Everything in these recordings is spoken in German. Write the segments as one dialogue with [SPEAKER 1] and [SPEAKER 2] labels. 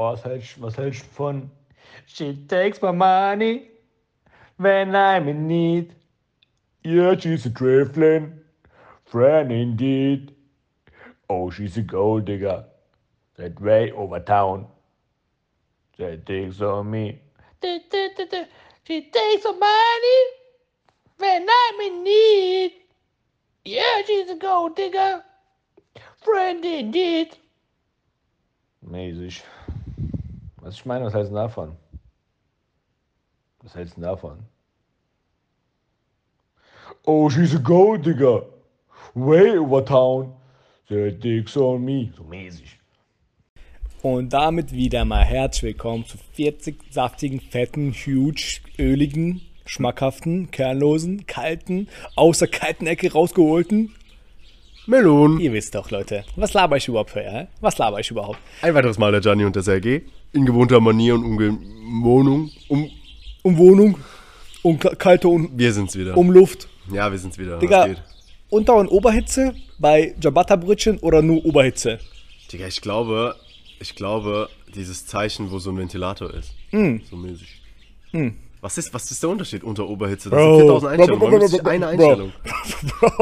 [SPEAKER 1] Oh, was hältst, was hältst von She takes my money when I'm in need. Yeah, she's a trifling friend indeed. Oh, she's a gold digger. That way over town. That takes on me. She takes my money when I'm in need. Yeah, she's a gold digger. Friend indeed. Mäßig. Was ich meine, was hältst du davon? Was hältst du davon? Oh, she's a gold digger. Way over town. That takes on me. So mäßig.
[SPEAKER 2] Und damit wieder mal herzlich willkommen zu 40 saftigen, fetten, huge, öligen, schmackhaften, kernlosen, kalten, aus der kalten Ecke rausgeholten.
[SPEAKER 3] Melon.
[SPEAKER 2] Ihr wisst doch, Leute, was laber ich überhaupt für, ja? Was laber ich überhaupt?
[SPEAKER 3] Ein weiteres Mal der Gianni und der Sergei. In gewohnter Manier und Umwohnung. Um,
[SPEAKER 2] Um Wohnung, um ka- kalte um,
[SPEAKER 3] wir sind's wieder.
[SPEAKER 2] um Luft.
[SPEAKER 3] ja, wir sind's wieder.
[SPEAKER 2] Digga? Unter- und Oberhitze bei Ciabatta-Brötchen oder nur Oberhitze?
[SPEAKER 3] Digga, ich glaube, ich glaube, dieses Zeichen, wo so ein Ventilator ist.
[SPEAKER 2] Mm.
[SPEAKER 3] So mäßig. Was ist, was ist der Unterschied unter Oberhitze? Das
[SPEAKER 2] Bro.
[SPEAKER 3] sind 4000 Einstellungen.
[SPEAKER 2] Bro, bro,
[SPEAKER 3] ist
[SPEAKER 2] bro,
[SPEAKER 3] nicht eine
[SPEAKER 2] bro.
[SPEAKER 3] Einstellung?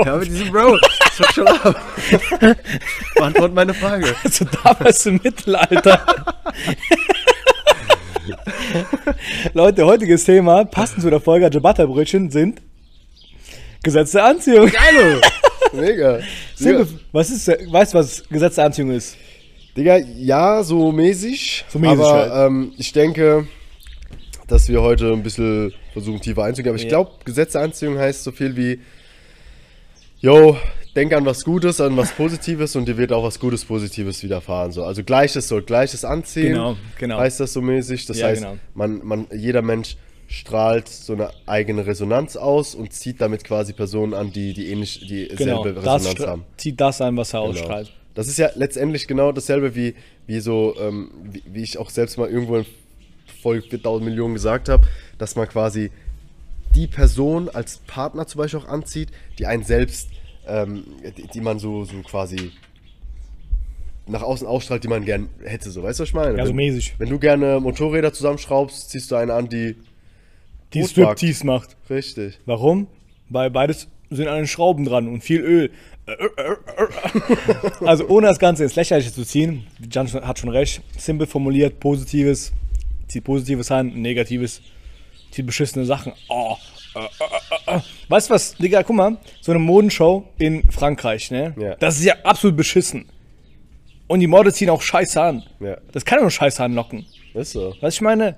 [SPEAKER 3] Ja, aber diese Bro, fuck schon ab. Beantwort meine Frage.
[SPEAKER 2] Also damals im Mittelalter. Leute, heutiges Thema, passend zu der Folge Ciabatta-Brötchen, sind Gesetz der Anziehung.
[SPEAKER 3] Geilo. Mega.
[SPEAKER 2] Simple, was ist, weißt du, was Gesetz der Anziehung ist?
[SPEAKER 3] Digga, ja, so mäßig.
[SPEAKER 2] So mäßig
[SPEAKER 3] aber
[SPEAKER 2] halt.
[SPEAKER 3] ähm, ich denke, dass wir heute ein bisschen versuchen, tiefer einzugehen. Aber ich
[SPEAKER 2] Ja.
[SPEAKER 3] glaube, Gesetz der Anziehung heißt so viel wie, yo, denk an was Gutes, an was Positives und dir wird auch was Gutes, Positives widerfahren. So. Also Gleiches soll Gleiches anziehen.
[SPEAKER 2] Genau, genau.
[SPEAKER 3] Heißt das so mäßig. Das
[SPEAKER 2] Ja,
[SPEAKER 3] heißt,
[SPEAKER 2] genau.
[SPEAKER 3] man, man, jeder Mensch strahlt so eine eigene Resonanz aus und zieht damit quasi Personen an, die, die ähnlich dieselbe
[SPEAKER 2] Genau,
[SPEAKER 3] Resonanz haben.
[SPEAKER 2] zieht das an, was er
[SPEAKER 3] Genau.
[SPEAKER 2] ausstrahlt.
[SPEAKER 3] Das ist ja letztendlich genau dasselbe wie, wie so, ähm, wie, wie ich auch selbst mal irgendwo in Folge 4000 Millionen gesagt habe, dass man quasi die Person als Partner zum Beispiel auch anzieht, die einen selbst, ähm, die, die man so, so quasi nach außen ausstrahlt, die man gern hätte, so weißt du, was ich meine?
[SPEAKER 2] Ja, so
[SPEAKER 3] wenn,
[SPEAKER 2] mäßig.
[SPEAKER 3] wenn du gerne Motorräder zusammenschraubst, ziehst du eine an, die
[SPEAKER 2] Die. Striptease macht.
[SPEAKER 3] Richtig.
[SPEAKER 2] Warum? Weil beides sind an den Schrauben dran und viel Öl. Also ohne das Ganze ins Lächerliche zu ziehen, Jan hat schon recht, simpel formuliert, Positives zieht Positives an, Negatives zieht beschissene Sachen. Oh. Äh, äh, äh. Weißt du was, Digga, guck mal, so eine Modenshow in Frankreich, ne?
[SPEAKER 3] Ja.
[SPEAKER 2] Das ist ja absolut beschissen. Und die Models ziehen auch Scheiße an.
[SPEAKER 3] Ja.
[SPEAKER 2] Das kann ja nur Scheiße anlocken.
[SPEAKER 3] Ist so.
[SPEAKER 2] Was ich meine?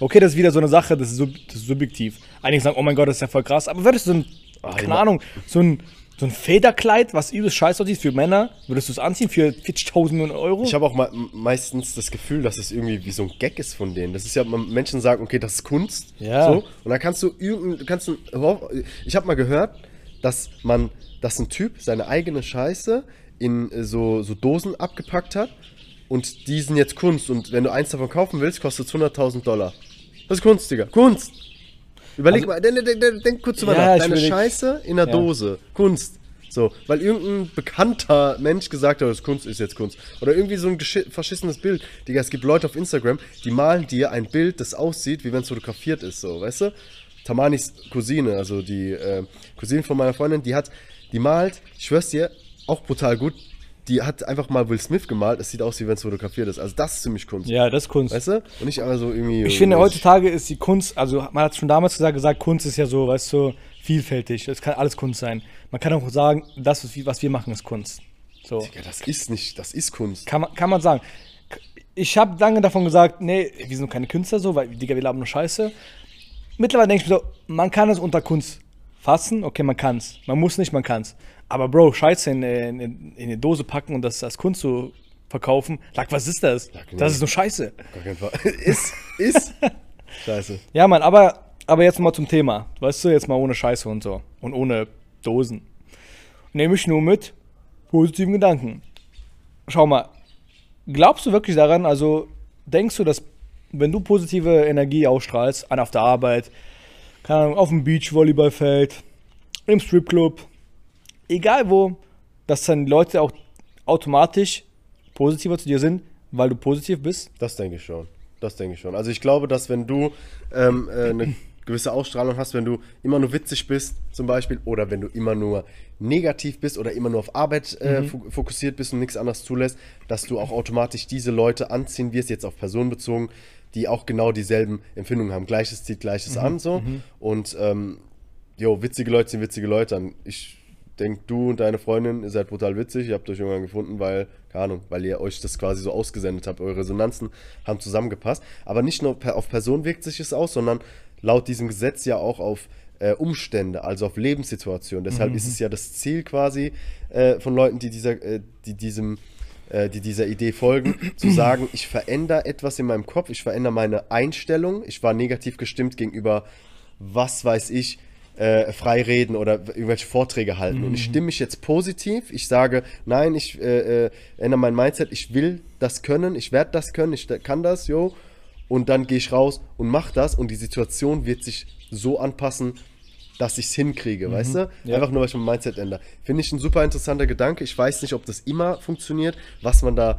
[SPEAKER 2] Okay, das ist wieder so eine Sache, das ist, sub das ist subjektiv. Einige sagen, oh mein Gott, das ist ja voll krass. Aber würdest du so ein,
[SPEAKER 3] Ah,
[SPEAKER 2] keine. Ahnung, so ein, so ein Federkleid, was übelst scheiße aussieht für Männer, würdest du es anziehen für 40.000 Millionen Euro?
[SPEAKER 3] Ich habe auch me meistens das Gefühl, dass es irgendwie wie so ein Gag ist von denen. Das ist ja, Menschen sagen, okay, das ist Kunst.
[SPEAKER 2] Ja.
[SPEAKER 3] So, und dann kannst du irgendein, du kannst ein, ich habe mal gehört, dass man, dass ein Typ seine eigene Scheiße in äh, so, so Dosen abgepackt hat und die sind jetzt Kunst. Und wenn du eins davon kaufen willst, kostet es 100.000 Dollar. Das ist Kunst, Digga. Kunst. Überleg mal, denk, denk, denk, denk kurz drüber
[SPEAKER 2] Also Ja,
[SPEAKER 3] nach. Deine Scheiße in der
[SPEAKER 2] Ja.
[SPEAKER 3] Dose. Kunst. So, weil irgendein bekannter Mensch gesagt hat, das Kunst ist jetzt Kunst. Oder irgendwie so ein verschissenes Bild. Digga, es gibt Leute auf Instagram, die malen dir ein Bild, das aussieht, wie wenn es fotografiert ist, so, weißt du? Tamanis Cousine, also die äh, Cousine von meiner Freundin, die hat, die malt, ich schwör's dir, auch brutal gut, die hat einfach mal Will Smith gemalt, es sieht aus, wie wenn es fotografiert ist. Also das ist ziemlich Kunst.
[SPEAKER 2] ja, das ist Kunst.
[SPEAKER 3] Weißt du? Und nicht aber so irgendwie.
[SPEAKER 2] ich finde, heutzutage ist die Kunst, also man hat schon damals gesagt, gesagt, Kunst ist ja so, weißt du, vielfältig. Es kann alles Kunst sein. Man kann auch sagen, das, was wir- machen, ist Kunst. So.
[SPEAKER 3] Ja, das ist nicht, das ist Kunst.
[SPEAKER 2] Kann man, kann man sagen. Ich habe lange davon gesagt, nee, wir sind keine Künstler so, weil, Digga, wir labern nur Scheiße. Mittlerweile denke ich mir so, man kann es unter Kunst fassen, okay, man kann es. Man muss nicht, man kann es. Aber Bro, Scheiße in, in, in eine Dose packen und das als Kunst zu verkaufen, lag, was ist das?
[SPEAKER 3] genau.
[SPEAKER 2] Das ist nur Scheiße.
[SPEAKER 3] Gar kein Fall. ist, ist. Scheiße.
[SPEAKER 2] Ja, Mann, aber, aber jetzt mal zum Thema. Weißt du, jetzt mal ohne Scheiße und so. Und ohne Dosen. Nehme ich nur mit positiven Gedanken. Schau mal, glaubst du wirklich daran, also denkst du, dass wenn du positive Energie ausstrahlst, an auf der Arbeit, keine Ahnung, auf dem Beachvolleyballfeld, im Stripclub, egal wo, dass dann Leute auch automatisch positiver zu dir sind, weil du positiv bist?
[SPEAKER 3] Das denke ich schon. Das denke ich schon. Also ich glaube, dass wenn du ähm, äh, eine gewisse Ausstrahlung hast, wenn du immer nur witzig bist, zum Beispiel, oder wenn du immer nur negativ bist oder immer nur auf Arbeit äh, fo- fokussiert bist und nichts anderes zulässt, dass du auch automatisch diese Leute anziehen wirst, jetzt auf Personen bezogen, die auch genau dieselben Empfindungen haben. Gleiches zieht Gleiches an, so. Und ähm, jo, witzige Leute sind witzige Leute. Ich denke, du und deine Freundin, ihr seid brutal witzig, ihr habt euch irgendwann gefunden, weil, keine Ahnung, weil ihr euch das quasi so ausgesendet habt, eure Resonanzen haben zusammengepasst. Aber nicht nur auf Person wirkt sich es aus, sondern laut diesem Gesetz ja auch auf äh, Umstände, also auf Lebenssituationen. Deshalb ist es ja das Ziel quasi äh, von Leuten, die dieser, äh, die diesem äh, die dieser Idee folgen, zu sagen, ich verändere etwas in meinem Kopf, ich verändere meine Einstellung, ich war negativ gestimmt gegenüber, was weiß ich, äh, frei reden oder irgendwelche Vorträge halten. Und ich stimme mich jetzt positiv, ich sage, nein, ich äh, äh, ändere mein Mindset, ich will das können, ich werde das können, ich kann das, jo. Und dann gehe ich raus und mache das und die Situation wird sich so anpassen, dass ich es hinkriege, weißt du?
[SPEAKER 2] Ja.
[SPEAKER 3] Einfach nur, weil ich mein Mindset ändere. Finde ich ein super interessanter Gedanke. Ich weiß nicht, ob das immer funktioniert, was man da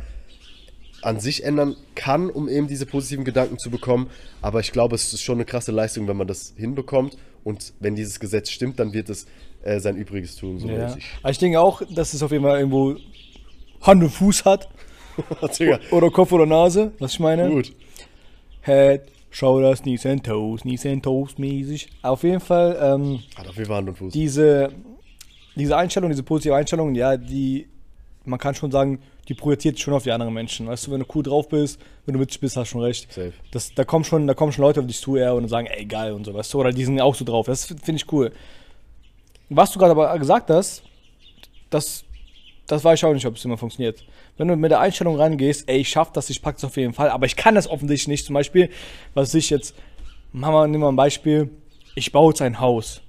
[SPEAKER 3] an sich ändern kann, um eben diese positiven Gedanken zu bekommen. Aber ich glaube, es ist schon eine krasse Leistung, wenn man das hinbekommt. Und wenn dieses Gesetz stimmt, dann wird es äh, sein Übriges tun. So
[SPEAKER 2] Ja. ich denke auch, dass es auf jeden Fall irgendwo Hand und Fuß hat. Oder Kopf oder Nase, was ich meine.
[SPEAKER 3] gut.
[SPEAKER 2] Head, Shoulders, Knees and Toes, Knees and Toes mäßig. Auf jeden Fall, ähm,
[SPEAKER 3] Hat auf jeden Fall Hand und Fuß.
[SPEAKER 2] diese, diese Einstellung, diese positive Einstellung, ja, die, man kann schon sagen, die projiziert schon auf die anderen Menschen. Weißt du, wenn du cool drauf bist, wenn du witzig bist, hast du schon recht.
[SPEAKER 3] Safe.
[SPEAKER 2] Das, da, kommen schon, da kommen schon Leute auf dich zu eher und sagen, ey, geil und so, weißt du, oder die sind auch so drauf. Das finde ich cool. Was du gerade aber gesagt hast, das, das weiß ich auch nicht, ob es immer funktioniert. Wenn du mit der Einstellung rangehst, ey, ich schaff das, ich pack das auf jeden Fall, aber ich kann das offensichtlich nicht. Zum Beispiel, was ich jetzt, machen wir, nehmen wir ein Beispiel, ich baue jetzt ein Haus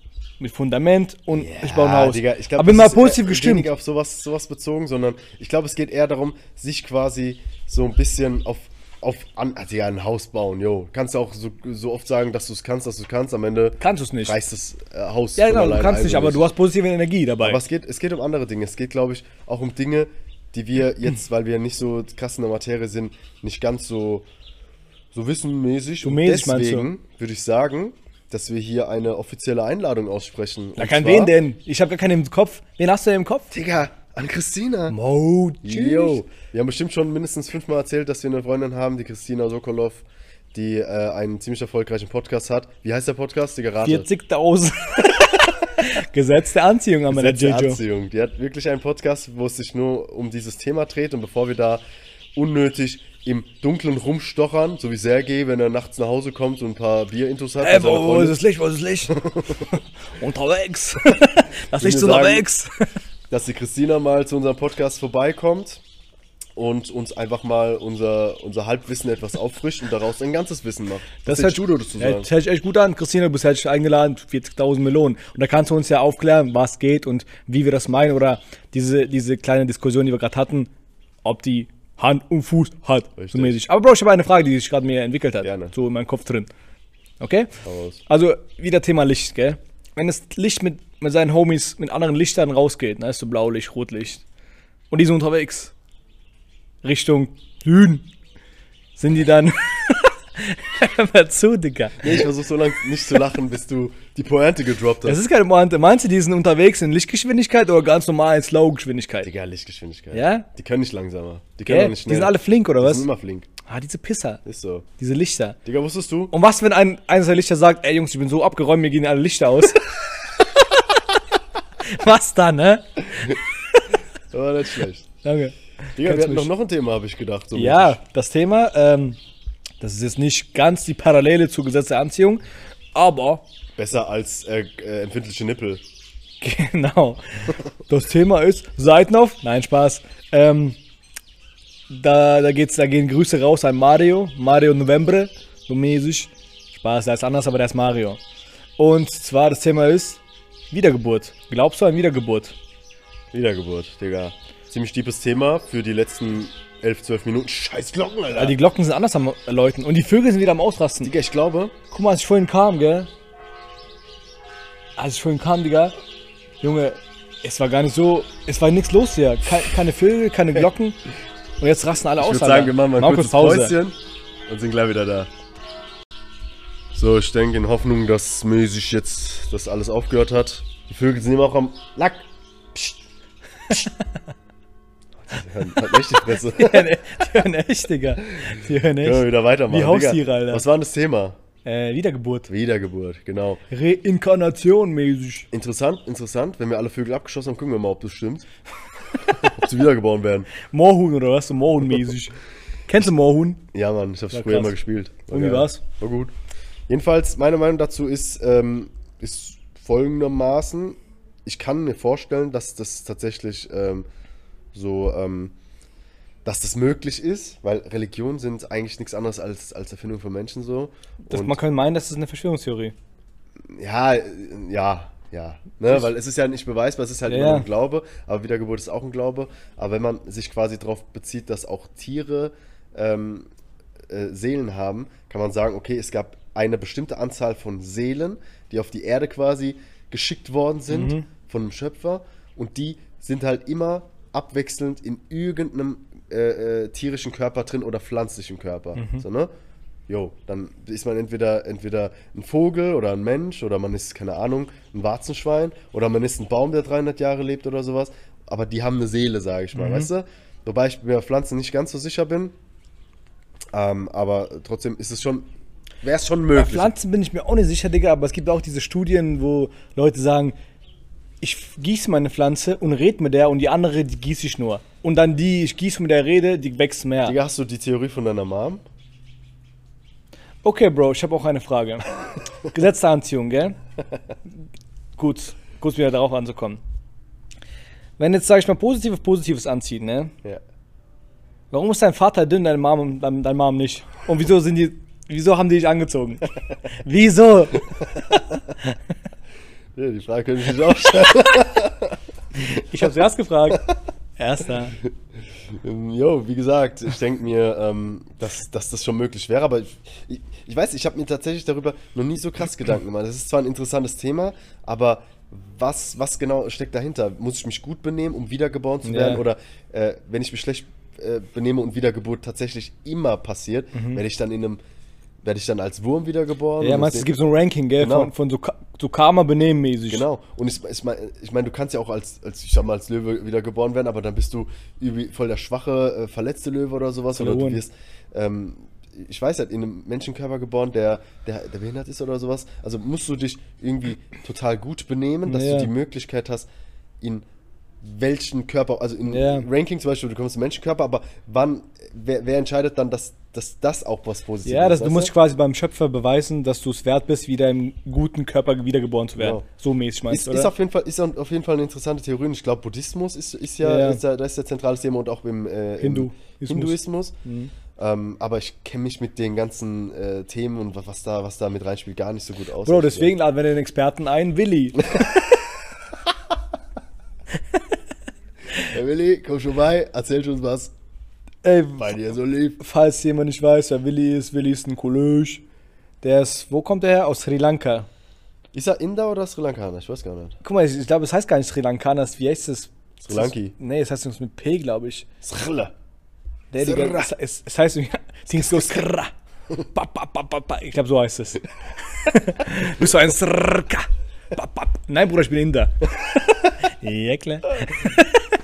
[SPEAKER 2] mit Fundament und ich baue ein Haus.
[SPEAKER 3] Digga, ich glaub,
[SPEAKER 2] aber
[SPEAKER 3] ist,
[SPEAKER 2] positiv gestimmt.
[SPEAKER 3] Weniger auf sowas, sowas bezogen, sondern ich glaube, es geht eher darum, sich quasi so ein bisschen auf, auf an, also ja, ein Haus bauen, jo. Kannst du auch so, so oft sagen, dass du es kannst, dass du es kannst, am Ende
[SPEAKER 2] Kannst du es nicht.
[SPEAKER 3] reißt das äh, Haus
[SPEAKER 2] Ja, genau, du kannst nicht,
[SPEAKER 3] also
[SPEAKER 2] aber du hast positive Energie dabei.
[SPEAKER 3] Aber es geht, es geht um andere Dinge. Es geht, glaube ich, auch um Dinge, die wir jetzt, weil wir nicht so krass in der Materie sind, nicht ganz so, so wissenmäßig.
[SPEAKER 2] So
[SPEAKER 3] Und
[SPEAKER 2] mäßig du?
[SPEAKER 3] deswegen würde ich sagen, dass wir hier eine offizielle Einladung aussprechen. Und
[SPEAKER 2] kann wen denn? Ich habe gar keinen im Kopf. Wen hast du denn im Kopf?
[SPEAKER 3] Digga, an Christina.
[SPEAKER 2] Mo,
[SPEAKER 3] Yo. Wir haben bestimmt schon mindestens fünfmal erzählt, dass wir eine Freundin haben, die Christina Sokolov, die äh, einen ziemlich erfolgreichen Podcast hat. Wie heißt der Podcast? Die Gerate.
[SPEAKER 2] 40.000. Gesetz der Anziehung an meiner
[SPEAKER 3] Gesetz der
[SPEAKER 2] Jojo.
[SPEAKER 3] Anziehung. Die hat wirklich einen Podcast, wo es sich nur um dieses Thema dreht. Und bevor wir da unnötig im Dunkeln rumstochern, so wie Sergej, wenn er nachts nach Hause kommt und ein paar Bierintos hat.
[SPEAKER 2] Ey, wo, wo ist das Licht? Wo ist das Licht? unterwegs. das Licht ist
[SPEAKER 3] wir sagen-
[SPEAKER 2] unterwegs.
[SPEAKER 3] dass die Christina mal zu unserem Podcast vorbeikommt und uns einfach mal unser, unser Halbwissen etwas auffrischt und daraus ein ganzes Wissen macht.
[SPEAKER 2] Das hört,
[SPEAKER 3] du dazu
[SPEAKER 2] ja,
[SPEAKER 3] sagen?
[SPEAKER 2] das sich echt gut an. Christina, du bist herzlich eingeladen. 40.000 Melonen. Und da kannst du uns ja aufklären, was geht und wie wir das meinen. Oder diese, diese kleine Diskussion, die wir gerade hatten, ob die Hand und Fuß hat. So mäßig. Aber Bro, ich habe eine Frage, die sich gerade mir entwickelt hat.
[SPEAKER 3] Gerne.
[SPEAKER 2] So in meinem Kopf drin. Okay? Also wieder Thema Licht, gell? Wenn das Licht mit, mit seinen Homies, mit anderen Lichtern rausgeht, ne, ist so Blaulicht, Rotlicht. Und die sind unterwegs. Richtung Süden. Sind die dann. Hör mal zu, Digga.
[SPEAKER 3] Nee, ich versuche so lange nicht zu lachen, bis du die Pointe gedroppt
[SPEAKER 2] Das
[SPEAKER 3] hast.
[SPEAKER 2] ist keine Pointe. Meinst du, die sind unterwegs in Lichtgeschwindigkeit oder ganz normal in Slowgeschwindigkeit?
[SPEAKER 3] Digga, Lichtgeschwindigkeit.
[SPEAKER 2] Ja?
[SPEAKER 3] Die können nicht langsamer. Die können
[SPEAKER 2] Gell?
[SPEAKER 3] auch nicht
[SPEAKER 2] Die
[SPEAKER 3] schnell.
[SPEAKER 2] sind alle flink, oder
[SPEAKER 3] Die
[SPEAKER 2] was?
[SPEAKER 3] sind immer flink.
[SPEAKER 2] Ah, diese Pisser.
[SPEAKER 3] Ist so.
[SPEAKER 2] Diese Lichter.
[SPEAKER 3] Digga, wusstest du?
[SPEAKER 2] Und was, wenn ein, eines der Lichter sagt, ey Jungs, ich bin so abgeräumt, mir gehen alle Lichter aus? was dann, ne?
[SPEAKER 3] Aber nicht schlecht.
[SPEAKER 2] Danke.
[SPEAKER 3] Digga,
[SPEAKER 2] Kannst
[SPEAKER 3] wir hatten doch noch ein Thema, habe ich gedacht. So
[SPEAKER 2] Ja,
[SPEAKER 3] mäßig.
[SPEAKER 2] das Thema, ähm, das ist jetzt nicht ganz die Parallele zu Gesetz der Anziehung, aber
[SPEAKER 3] Besser als äh, äh, empfindliche Nippel.
[SPEAKER 2] genau. Das Thema ist Seitenauf. Nein, Spaß. Ähm, da, da, geht's, da gehen Grüße raus an Mario. Mario Novembre. So mäßig. Spaß, der ist anders, aber der ist Mario. Und zwar das Thema ist Wiedergeburt. Glaubst du an Wiedergeburt?
[SPEAKER 3] Wiedergeburt, Digga. Ziemlich deepes Thema für die letzten 11, 12 Minuten. Scheiß Glocken, Alter.
[SPEAKER 2] Weil die Glocken sind anders am Läuten und die Vögel sind wieder am Ausrasten.
[SPEAKER 3] Digga, ich glaube,
[SPEAKER 2] Guck mal, als ich vorhin kam, gell? Als ich vorhin kam, Digga. Junge, es war gar nicht so. Es war nichts los hier. Ke keine Vögel, keine Glocken. Und jetzt rasten alle
[SPEAKER 3] Ich
[SPEAKER 2] aus.
[SPEAKER 3] würde sagen, wir machen mal ein
[SPEAKER 2] kurz
[SPEAKER 3] kurzes Päuschen und sind gleich wieder da. So, ich denke in Hoffnung, dass mäßig jetzt das alles aufgehört hat. Die Vögel sind immer auch am Lack. Psst. Psst. Die hören halt echt die Fresse.
[SPEAKER 2] Die hören, die hören echt, Digga. Die hören
[SPEAKER 3] Können wir
[SPEAKER 2] echt.
[SPEAKER 3] wieder weitermachen.
[SPEAKER 2] Wie Haustiere, Alter.
[SPEAKER 3] Was war denn das Thema?
[SPEAKER 2] Äh, Wiedergeburt.
[SPEAKER 3] Wiedergeburt, genau.
[SPEAKER 2] Reinkarnation mäßig.
[SPEAKER 3] Interessant, interessant. Wenn wir alle Vögel abgeschossen haben, gucken wir mal, ob das stimmt. ob sie wiedergeboren werden.
[SPEAKER 2] Moorhuhn oder was? So Moorhuhn-mäßig. Kennst du Moorhuhn?
[SPEAKER 3] Ja, Mann, ich hab's früher mal gespielt. War
[SPEAKER 2] Und wie
[SPEAKER 3] geil.
[SPEAKER 2] war's?
[SPEAKER 3] War gut. Jedenfalls, meine Meinung dazu ist, ähm, ist folgendermaßen, ich kann mir vorstellen, dass das tatsächlich ähm, so, ähm, dass das möglich ist, weil Religionen sind eigentlich nichts anderes als, als Erfindung von Menschen so.
[SPEAKER 2] Das,
[SPEAKER 3] Und-
[SPEAKER 2] man kann meinen, das ist eine Verschwörungstheorie.
[SPEAKER 3] ja, äh, ja, ja. Ne? Weil es ist ja nicht beweisbar, es ist halt
[SPEAKER 2] Ja, ja.
[SPEAKER 3] ein Glaube, aber Wiedergeburt ist auch ein Glaube. Aber wenn man sich quasi darauf bezieht, dass auch Tiere ähm, äh, Seelen haben, kann man sagen, okay, es gab eine bestimmte Anzahl von Seelen, die auf die Erde quasi geschickt worden sind
[SPEAKER 2] Mhm.
[SPEAKER 3] von dem Schöpfer und die sind halt immer abwechselnd in irgendeinem äh, äh, tierischen Körper drin oder pflanzlichen Körper.
[SPEAKER 2] Mhm.
[SPEAKER 3] So, ne? Jo, dann ist man entweder, entweder ein Vogel oder ein Mensch oder man ist, keine Ahnung, ein Warzenschwein oder man ist ein Baum, der 300 Jahre lebt oder sowas. Aber die haben eine Seele, sage ich mal,
[SPEAKER 2] Mhm.
[SPEAKER 3] weißt du? Wobei ich mir bei Pflanzen nicht ganz so sicher bin. Ähm, aber trotzdem ist es schon, wäre es schon
[SPEAKER 2] Bei
[SPEAKER 3] möglich.
[SPEAKER 2] Pflanzen bin ich mir auch nicht sicher, Digga, aber es gibt auch diese Studien, wo Leute sagen, ich gieße meine Pflanze und rede mit der und die andere, die gieße ich nur. Und dann die, ich gieße mit der rede, die wächst mehr.
[SPEAKER 3] Digga, hast du die Theorie von deiner Mom?
[SPEAKER 2] Okay, Bro, ich habe auch eine Frage. Gesetz der Anziehung, gell? Gut, kurz wieder darauf anzukommen. Wenn jetzt, sag ich mal, positiv auf Positives anzieht, ne?
[SPEAKER 3] Ja.
[SPEAKER 2] Warum ist dein Vater dünn, deine Mom, dein, deine Mom nicht? Und wieso sind die, wieso haben die dich angezogen? wieso?
[SPEAKER 3] ja die Frage könnte ich nicht auch stellen.
[SPEAKER 2] Ich habe zuerst gefragt. Erster.
[SPEAKER 3] Ähm, Jo, wie gesagt, ich denke mir, ähm, dass, dass das schon möglich wäre, aber ich, ich, ich weiß, ich habe mir tatsächlich darüber noch nie so krass Gedanken gemacht. Das ist zwar ein interessantes Thema, aber was, was genau steckt dahinter? Muss ich mich gut benehmen, um wiedergeboren zu
[SPEAKER 2] Ja.
[SPEAKER 3] werden? Oder äh, wenn ich mich schlecht äh, benehme und Wiedergeburt tatsächlich immer passiert, werde ich dann in einem, werde ich dann als Wurm wiedergeboren?
[SPEAKER 2] Ja, meinst du, es gibt so ein Ranking, gell?
[SPEAKER 3] Genau.
[SPEAKER 2] Von, von so, Ka- so Karma-Benehmen-mäßig.
[SPEAKER 3] Genau. Und ich, ich meine, ich mein, du kannst ja auch als, als, ich sag mal, als Löwe wieder geboren werden, aber dann bist du voll der schwache, äh, verletzte Löwe oder sowas. Oder du wirst, ähm, ich weiß halt, in einem Menschenkörper geboren, der, der, der behindert ist oder sowas. Also musst du dich irgendwie total gut benehmen, dass
[SPEAKER 2] Ja.
[SPEAKER 3] du die Möglichkeit hast, in welchen Körper, also in
[SPEAKER 2] Ja.
[SPEAKER 3] Ranking zum Beispiel, du kommst in Menschenkörper, aber wann, wer, wer entscheidet dann, dass, dass das auch was Positives
[SPEAKER 2] Ja, das, du
[SPEAKER 3] weißt
[SPEAKER 2] musst quasi beim Schöpfer beweisen, dass du es wert bist, wieder im guten Körper wiedergeboren zu werden.
[SPEAKER 3] Genau.
[SPEAKER 2] So mäßig meinst
[SPEAKER 3] Ist,
[SPEAKER 2] du,
[SPEAKER 3] ist,
[SPEAKER 2] oder?
[SPEAKER 3] auf jeden Fall, ist auf jeden Fall eine interessante Theorie. Und ich glaube, Buddhismus ist, ist ja,
[SPEAKER 2] Ja.
[SPEAKER 3] Ist ja, das ist ja zentrales Thema und auch im, äh, im
[SPEAKER 2] Hinduismus.
[SPEAKER 3] Hinduismus. Ähm, aber ich kenne mich mit den ganzen äh, Themen und wa- was da, was da mit reinspielt, gar nicht so gut aus.
[SPEAKER 2] Bro, deswegen laden wir den Experten ein, Willi.
[SPEAKER 3] Hey Willi, komm schon bei, erzähl uns was
[SPEAKER 2] Ey,
[SPEAKER 3] bei dir so lief.
[SPEAKER 2] falls jemand nicht weiß, wer Willi ist, Willi ist ein Kollege. Der ist, wo kommt der her? Aus Sri Lanka.
[SPEAKER 3] Ist er Inder oder Sri Lankaner? Ich weiß gar nicht.
[SPEAKER 2] Guck mal, ich, ich glaube, es heißt gar nicht Sri Lankaner, wie heißt es?
[SPEAKER 3] Sri Lanki.
[SPEAKER 2] Nee, es heißt mit P, glaube ich.
[SPEAKER 3] Srla.
[SPEAKER 2] Der, Digga, es, es, es heißt Dings so pa. Ich glaube, so heißt es. du bist so ein pa. Nein, Bruder, ich bin Inder. ja, klar.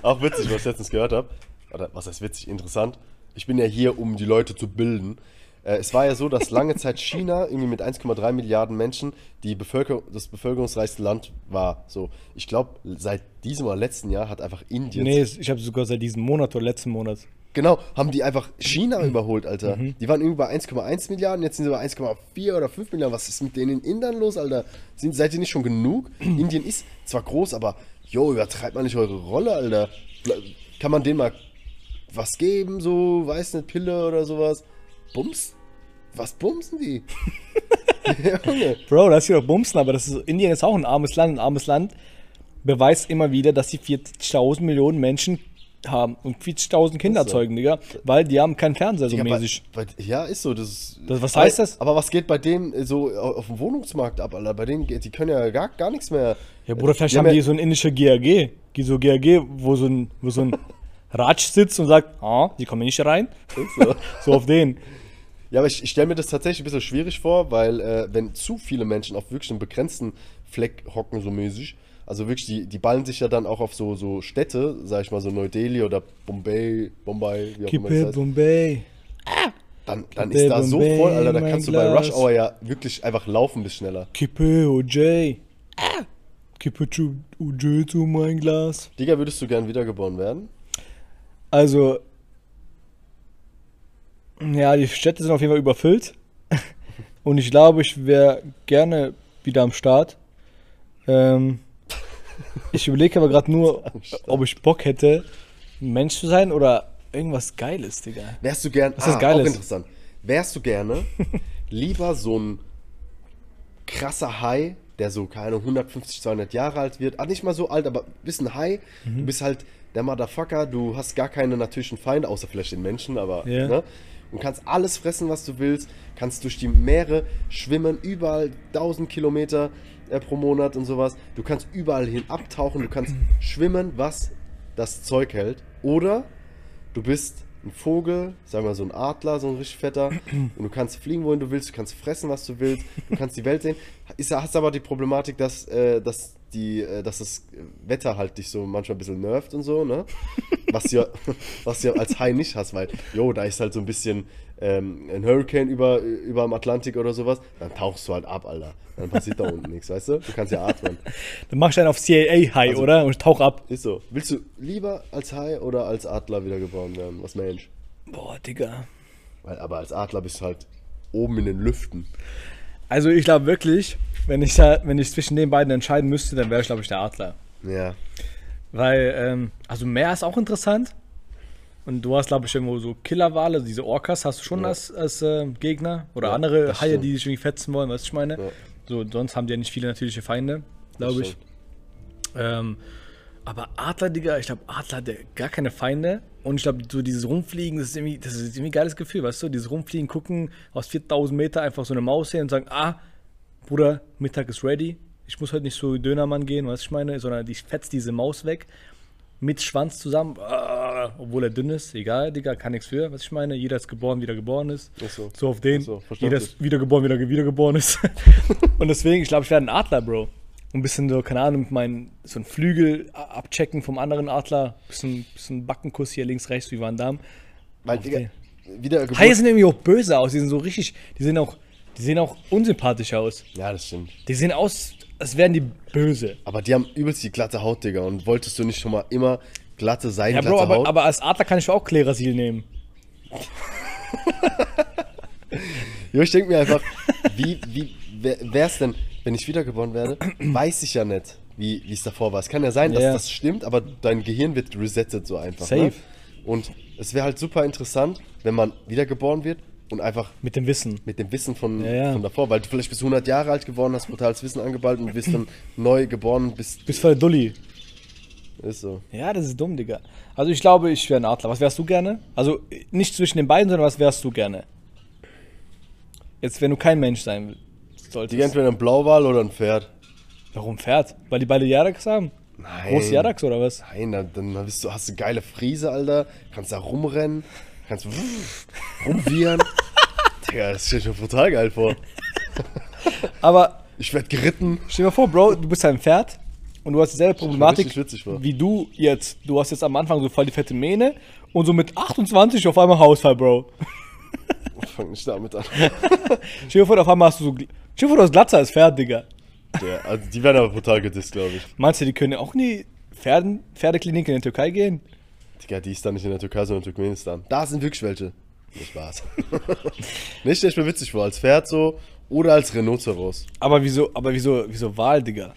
[SPEAKER 3] Auch witzig, was ich letztens gehört habe. Oder was heißt witzig? Interessant. Ich bin ja hier, um die Leute zu bilden. Äh, es war ja so, dass lange Zeit China irgendwie mit 1,3 Milliarden Menschen die Bevölker das bevölkerungsreichste Land war. So, ich glaube, seit diesem oder letzten Jahr hat einfach Indien.
[SPEAKER 2] Nee, ich habe sogar seit diesem Monat oder letzten Monat.
[SPEAKER 3] Genau, haben die einfach China überholt, Alter.
[SPEAKER 2] Mhm.
[SPEAKER 3] Die waren irgendwie bei 1,1 Milliarden, jetzt sind sie bei 1,4 oder 5 Milliarden. Was ist mit denen Indern los, Alter? Sind, seid ihr nicht schon genug? Indien ist zwar groß, aber jo, übertreibt mal nicht eure Rolle, Alter. Kann man denen mal was geben, so, weiß nicht, Pille oder sowas? Bums? Was bumsen die?
[SPEAKER 2] Bro, das ist ja doch Bumsen, aber das ist, Indien ist auch ein armes Land. Ein armes Land beweist immer wieder, dass sie 40.000 Millionen Menschen haben und 40.000 Kinder
[SPEAKER 3] so.
[SPEAKER 2] zeugen, Digga. Weil die haben keinen Fernseher so
[SPEAKER 3] Ja,
[SPEAKER 2] mäßig.
[SPEAKER 3] bei, bei, ja, ist so. Das, ist-
[SPEAKER 2] Das- was heißt das?
[SPEAKER 3] Aber was geht bei denen äh, so au- auf dem Wohnungsmarkt ab, Alter? Bei denen, geht- die können ja gar, gar nichts mehr.
[SPEAKER 2] Ja, Bruder, vielleicht
[SPEAKER 3] Die
[SPEAKER 2] haben
[SPEAKER 3] haben
[SPEAKER 2] die
[SPEAKER 3] ja-
[SPEAKER 2] so ein indische GAG. Die so GAG, wo so ein, wo so ein, Ratsch sitzt und sagt, ah, die kommen nicht rein.
[SPEAKER 3] So.
[SPEAKER 2] So auf den.
[SPEAKER 3] Ja, aber ich, ich stelle mir das tatsächlich ein bisschen schwierig vor, weil äh, wenn zu viele Menschen auf wirklich einem begrenzten Fleck hocken, so mäßig, also wirklich, die, die ballen sich ja dann auch auf so, so Städte, sag ich mal, so Neu-Delhi oder Bombay, Bombay, wie auch immer das
[SPEAKER 2] Kippe
[SPEAKER 3] heißt.
[SPEAKER 2] Bombay.
[SPEAKER 3] Dann, dann
[SPEAKER 2] Kippe
[SPEAKER 3] ist da so voll, Alter, da kannst du bei. Rush Hour ja wirklich einfach laufen bis schneller.
[SPEAKER 2] Kippe OJ. Kippe Chu- OJ zu mein Glas.
[SPEAKER 3] Digga, würdest du gern wiedergeboren werden?
[SPEAKER 2] Also, ja, die Städte sind auf jeden Fall überfüllt. Und ich glaube, ich wäre gerne wieder am Start. Ähm, ich überlege aber gerade nur, ob ich Bock hätte, ein Mensch zu sein oder irgendwas Geiles, Digga.
[SPEAKER 3] Wärst du gern,
[SPEAKER 2] Was ist
[SPEAKER 3] ah,
[SPEAKER 2] Geiles?
[SPEAKER 3] auch interessant, wärst du gerne lieber so ein krasser Hai, der so, keine Ahnung, 150, 200 Jahre alt wird, ah, nicht mal so alt, aber bisschen Hai,
[SPEAKER 2] Mhm.
[SPEAKER 3] du bist halt der Motherfucker, du hast gar keine natürlichen Feinde, außer vielleicht den Menschen, aber,
[SPEAKER 2] Ja.
[SPEAKER 3] ne? Und kannst alles fressen, was du willst, kannst durch die Meere schwimmen, überall 1000 Kilometer äh, pro Monat und sowas. Du kannst überall hin abtauchen, du kannst schwimmen, was das Zeug hält. Oder du bist ein Vogel, sagen wir so ein Adler, so ein richtig fetter, und du kannst fliegen, wohin du willst, du kannst fressen, was du willst, du kannst die Welt sehen. Ist, hast aber die Problematik, dass, äh, dass, die, äh, dass das Wetter halt dich so manchmal ein bisschen nervt und so, ne? Was ja, was ja als Hai nicht hast, weil, jo, da ist halt so ein bisschen ähm, ein Hurricane über, über dem Atlantik oder sowas, dann tauchst du halt ab, Alter. Dann passiert da unten nichts, weißt du? Du kannst ja atmen.
[SPEAKER 2] Dann mach ich einen auf CIA High,
[SPEAKER 3] Also-
[SPEAKER 2] oder? Und ich tauch ab.
[SPEAKER 3] Ist so. Willst du lieber als Hai oder als Adler wiedergeboren werden? Was Mensch?
[SPEAKER 2] Boah, Digga.
[SPEAKER 3] Weil, aber als Adler bist du halt oben in den Lüften.
[SPEAKER 2] Also ich glaube wirklich, wenn ich, da, wenn ich zwischen den beiden entscheiden müsste, dann wäre ich, glaube ich, der Adler.
[SPEAKER 3] Ja.
[SPEAKER 2] Weil, ähm, also Meer ist auch interessant. Und du hast, glaube ich, irgendwo so Killerwale, diese Orcas hast du schon
[SPEAKER 3] Ja.
[SPEAKER 2] als, als äh, Gegner. Oder
[SPEAKER 3] Ja,
[SPEAKER 2] andere Haie, die dich irgendwie fetzen wollen, weißt du, ich meine?
[SPEAKER 3] Ja.
[SPEAKER 2] So, sonst haben die ja nicht viele natürliche Feinde, glaube ich. Ähm, aber Adler, Digga, ich glaube, Adler hat ja gar keine Feinde. Und ich glaube, so dieses Rumfliegen, das ist, irgendwie, das ist irgendwie ein geiles Gefühl, weißt du? Dieses Rumfliegen, gucken, aus 4000 Meter einfach so eine Maus sehen und sagen, ah, Bruder, Mittag ist ready. Ich muss heute nicht so Dönermann gehen, du, ich meine? Sondern ich fetz diese Maus weg mit Schwanz zusammen, ah, obwohl er dünn ist, egal, Digga, kann nichts für, was ich meine. Jeder ist geboren, wieder geboren ist.
[SPEAKER 3] Ach so.
[SPEAKER 2] So auf den.
[SPEAKER 3] So.
[SPEAKER 2] Jeder ist wiedergeboren, wieder wiedergeboren ist. und deswegen, ich glaube, ich werde ein Adler, Bro. Ein bisschen so, keine Ahnung, mit meinen, so ein Flügel abchecken vom anderen Adler. Bisschen, bisschen Backenkuss hier links, rechts, wie Van Damme.
[SPEAKER 3] Weil, Digga, wieder
[SPEAKER 2] Haie sehen irgendwie auch böse aus. Die sind so richtig, die sehen auch, die sehen auch unsympathisch aus.
[SPEAKER 3] Ja, das stimmt.
[SPEAKER 2] Die sehen aus, als wären die böse.
[SPEAKER 3] Aber die haben übelst die glatte Haut, Digga. Und wolltest du nicht schon mal immer glatte sein,
[SPEAKER 2] Ja,
[SPEAKER 3] glatte
[SPEAKER 2] Bro, aber,
[SPEAKER 3] Haut?
[SPEAKER 2] aber als Adler kann ich auch Klerasil nehmen.
[SPEAKER 3] Jo, ich denke mir einfach, wie, wie wäre es denn, wenn ich wiedergeboren werde, weiß ich ja nicht, wie es davor war. Es kann ja sein, dass
[SPEAKER 2] Ja.
[SPEAKER 3] das stimmt, aber dein Gehirn wird resettet so einfach.
[SPEAKER 2] Safe.
[SPEAKER 3] Ne? Und es wäre halt super interessant, wenn man wiedergeboren wird und einfach
[SPEAKER 2] Mit dem Wissen.
[SPEAKER 3] mit dem Wissen von,
[SPEAKER 2] Ja, ja.
[SPEAKER 3] von davor, weil du vielleicht bist 100 Jahre alt geworden, hast brutales Wissen angeballt und bist dann neu geboren, bist,
[SPEAKER 2] Bist voll Dulli.
[SPEAKER 3] ist so.
[SPEAKER 2] Ja, das ist dumm, Digga. Also ich glaube, ich wäre ein Adler. Was wärst du gerne? Also nicht zwischen den beiden, sondern was wärst du gerne? Jetzt, wenn du kein Mensch sein solltest.
[SPEAKER 3] Die entweder ein Blauwal oder ein Pferd.
[SPEAKER 2] Warum Pferd? Weil die beide Jarax haben?
[SPEAKER 3] Nein.
[SPEAKER 2] Groß Jarax oder was?
[SPEAKER 3] Nein, dann, dann du, hast du geile Friese, Alter. Kannst da rumrennen, kannst rumwieren. Digga, das stell ich mir brutal geil vor.
[SPEAKER 2] Aber
[SPEAKER 3] Ich werd geritten.
[SPEAKER 2] stell dir mal vor, Bro, du bist ein Pferd und du hast dieselbe Problematik wie du jetzt. Du hast jetzt am Anfang so voll die fette Mähne und so mit 28 auf einmal Hausfall, Bro.
[SPEAKER 3] Fang nicht damit an.
[SPEAKER 2] Stell dir vor, auf einmal hast du so. Stell dir vor, du hast Glatze als Pferd, Digga.
[SPEAKER 3] Ja, also die werden aber brutal gedisst, glaube ich.
[SPEAKER 2] Meinst du, die können auch in die Pferden, Pferdeklinik in der Türkei gehen?
[SPEAKER 3] Digga, die ist da nicht in der Türkei, sondern in Turkmenistan. Da sind wirklich welche. Nicht Spaß. nicht, ich mir witzig vor, als Pferd so oder als Rhinoceros.
[SPEAKER 2] Aber wieso, aber wieso, wieso Wahl, Digga?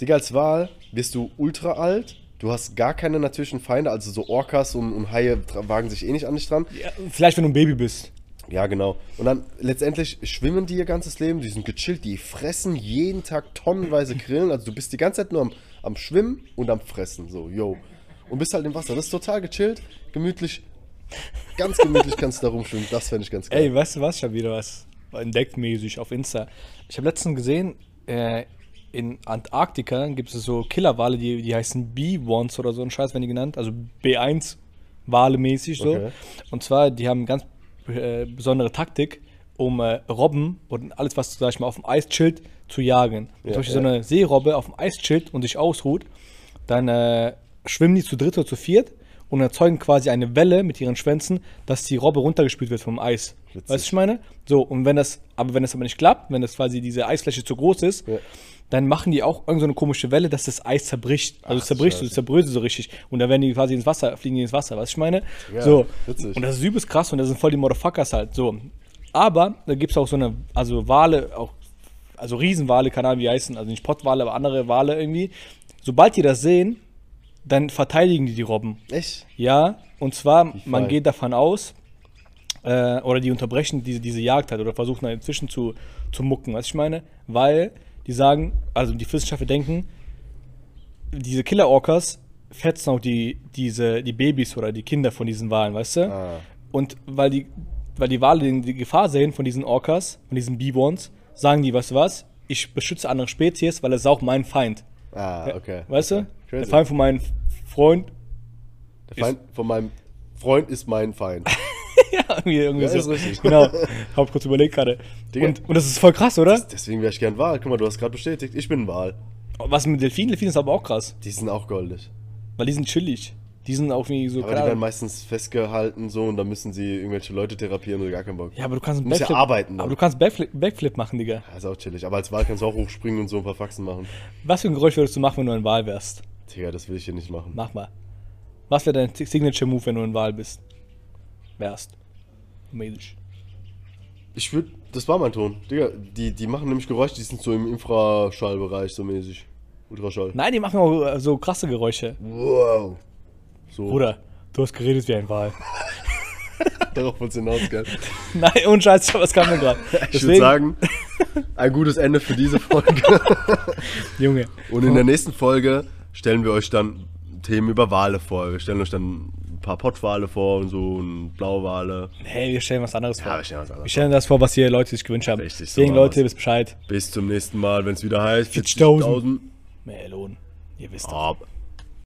[SPEAKER 3] Digga, als Wal wirst du ultra alt. Du hast gar keine natürlichen Feinde, also so Orcas und, und Haie wagen sich eh nicht an dich dran.
[SPEAKER 2] Ja, vielleicht, wenn du ein Baby bist.
[SPEAKER 3] Ja, genau. Und dann letztendlich schwimmen die ihr ganzes Leben, die sind gechillt, die fressen jeden Tag tonnenweise Grillen. Also du bist die ganze Zeit nur am, am Schwimmen und am Fressen, so, yo. Und bist halt im Wasser. Das ist total gechillt, gemütlich. Ganz gemütlich kannst du da rumschwimmen. Das fände ich ganz geil.
[SPEAKER 2] Ey, weißt du was? Ich habe wieder was entdeckt mäßig auf Insta. Ich habe letztens gesehen, äh, in Antarktika gibt es so Killerwale, die, die heißen B-Ones oder so ein Scheiß, wenn die genannt. Also B1 Wale mäßig so.
[SPEAKER 3] Okay.
[SPEAKER 2] Und zwar, die haben eine ganz äh, besondere Taktik, um äh, Robben und alles, was, sag ich mal, auf dem Eis chillt, zu jagen. Wenn
[SPEAKER 3] Ja,
[SPEAKER 2] zum Beispiel
[SPEAKER 3] ja.
[SPEAKER 2] so eine Seerobbe auf dem Eis chillt und sich ausruht, dann äh, schwimmen die zu dritt oder zu viert und erzeugen quasi eine Welle mit ihren Schwänzen, dass die Robbe runtergespült wird vom Eis.
[SPEAKER 3] Witzig.
[SPEAKER 2] Weißt du, was ich meine? So, und wenn das, aber wenn das aber nicht klappt, wenn das quasi diese Eisfläche zu groß ist,
[SPEAKER 3] Ja.
[SPEAKER 2] dann machen die auch irgendeine so eine komische Welle, dass das Eis zerbricht. Also
[SPEAKER 3] Ach,
[SPEAKER 2] zerbricht,
[SPEAKER 3] Scheiße.
[SPEAKER 2] so, zerbröselt so richtig. Und dann werden die quasi ins Wasser, fliegen die ins Wasser, was ich meine?
[SPEAKER 3] Ja,
[SPEAKER 2] so.
[SPEAKER 3] witzig.
[SPEAKER 2] Und das ist übelst krass und das sind voll die Motherfuckers halt. So. Aber da gibt es auch so eine, also Wale, auch, also Riesenwale, keine Ahnung wie heißen, also nicht Pottwale, aber andere Wale irgendwie. Sobald die das sehen, dann verteidigen die die Robben.
[SPEAKER 3] Echt?
[SPEAKER 2] Ja, und zwar, man geht davon aus, äh, oder die unterbrechen diese, diese Jagd halt oder versuchen dann inzwischen zu, zu mucken, was ich meine, weil die sagen, also die Wissenschaftler denken, diese Killer-Orcas fetzen auch die, diese, die Babys oder die Kinder von diesen Walen, weißt du?
[SPEAKER 3] Ah.
[SPEAKER 2] Und weil die, weil die Wale die, die Gefahr sehen von diesen Orcas, von diesen Biborns, sagen die, weißt du was, ich beschütze andere Spezies, weil es ist auch mein Feind.
[SPEAKER 3] Ah, okay.
[SPEAKER 2] Weißt
[SPEAKER 3] okay.
[SPEAKER 2] du? Der
[SPEAKER 3] Crazy.
[SPEAKER 2] Feind von meinem Freund
[SPEAKER 3] Der Feind von meinem Freund ist mein Feind.
[SPEAKER 2] Ja, irgendwie, irgendwie
[SPEAKER 3] Ja,
[SPEAKER 2] so.
[SPEAKER 3] ist richtig.
[SPEAKER 2] Genau. Hab kurz überlegt gerade. Und, und das ist voll krass, oder?
[SPEAKER 3] Deswegen wäre ich gern Wal. Guck mal, du hast gerade bestätigt, ich bin ein Wal.
[SPEAKER 2] Was mit Delfinen? Delfine ist aber auch krass.
[SPEAKER 3] Die sind auch goldig.
[SPEAKER 2] Weil die sind chillig. Die sind auch irgendwie so.
[SPEAKER 3] Aber
[SPEAKER 2] keine
[SPEAKER 3] die werden meistens festgehalten so und dann müssen sie irgendwelche Leute therapieren oder gar keinen Bock.
[SPEAKER 2] ja, aber du kannst einen
[SPEAKER 3] Muss ja
[SPEAKER 2] Backflip-
[SPEAKER 3] arbeiten dann.
[SPEAKER 2] Aber du kannst Backflip, Backflip machen, Digga.
[SPEAKER 3] Ja, ist auch chillig. Aber als Wal kannst du auch hochspringen und so ein paar Faxen machen.
[SPEAKER 2] Was für ein Geräusch würdest du machen, wenn du ein Wal wärst?
[SPEAKER 3] Digga, das will ich hier nicht machen.
[SPEAKER 2] Mach mal. Was wäre dein Signature Move, wenn du ein Wal bist? Wärst. Mäßig.
[SPEAKER 3] Ich würde, das war mein Ton. Digga, die, die machen nämlich Geräusche, die sind so im Infraschallbereich so mäßig. Ultraschall.
[SPEAKER 2] Nein, die machen auch äh, so krasse Geräusche.
[SPEAKER 3] Wow. So,
[SPEAKER 2] Bruder, du hast geredet wie ein Wal.
[SPEAKER 3] darauf wollt's hinaus, gell?
[SPEAKER 2] Nein, ohne Scheiß, was kam denn gerade?
[SPEAKER 3] Ich würde sagen, ein gutes Ende für diese Folge.
[SPEAKER 2] Junge.
[SPEAKER 3] Und in der nächsten Folge stellen wir euch dann Themen über Wale vor. Wir stellen euch dann ein paar Pottwale vor und so und Blauwale.
[SPEAKER 2] Hey, wir stellen was anderes vor.
[SPEAKER 3] Ja, wir stellen was anderes
[SPEAKER 2] Wir stellen das vor, was hier Leute sich gewünscht haben.
[SPEAKER 3] Richtig, so
[SPEAKER 2] Deswegen,
[SPEAKER 3] machen
[SPEAKER 2] Leute, wisst Bescheid.
[SPEAKER 3] Bis zum nächsten Mal, wenn es wieder heißt
[SPEAKER 2] 40.000.
[SPEAKER 3] 40.000.
[SPEAKER 2] Melonen. Ihr wisst.
[SPEAKER 3] Ab.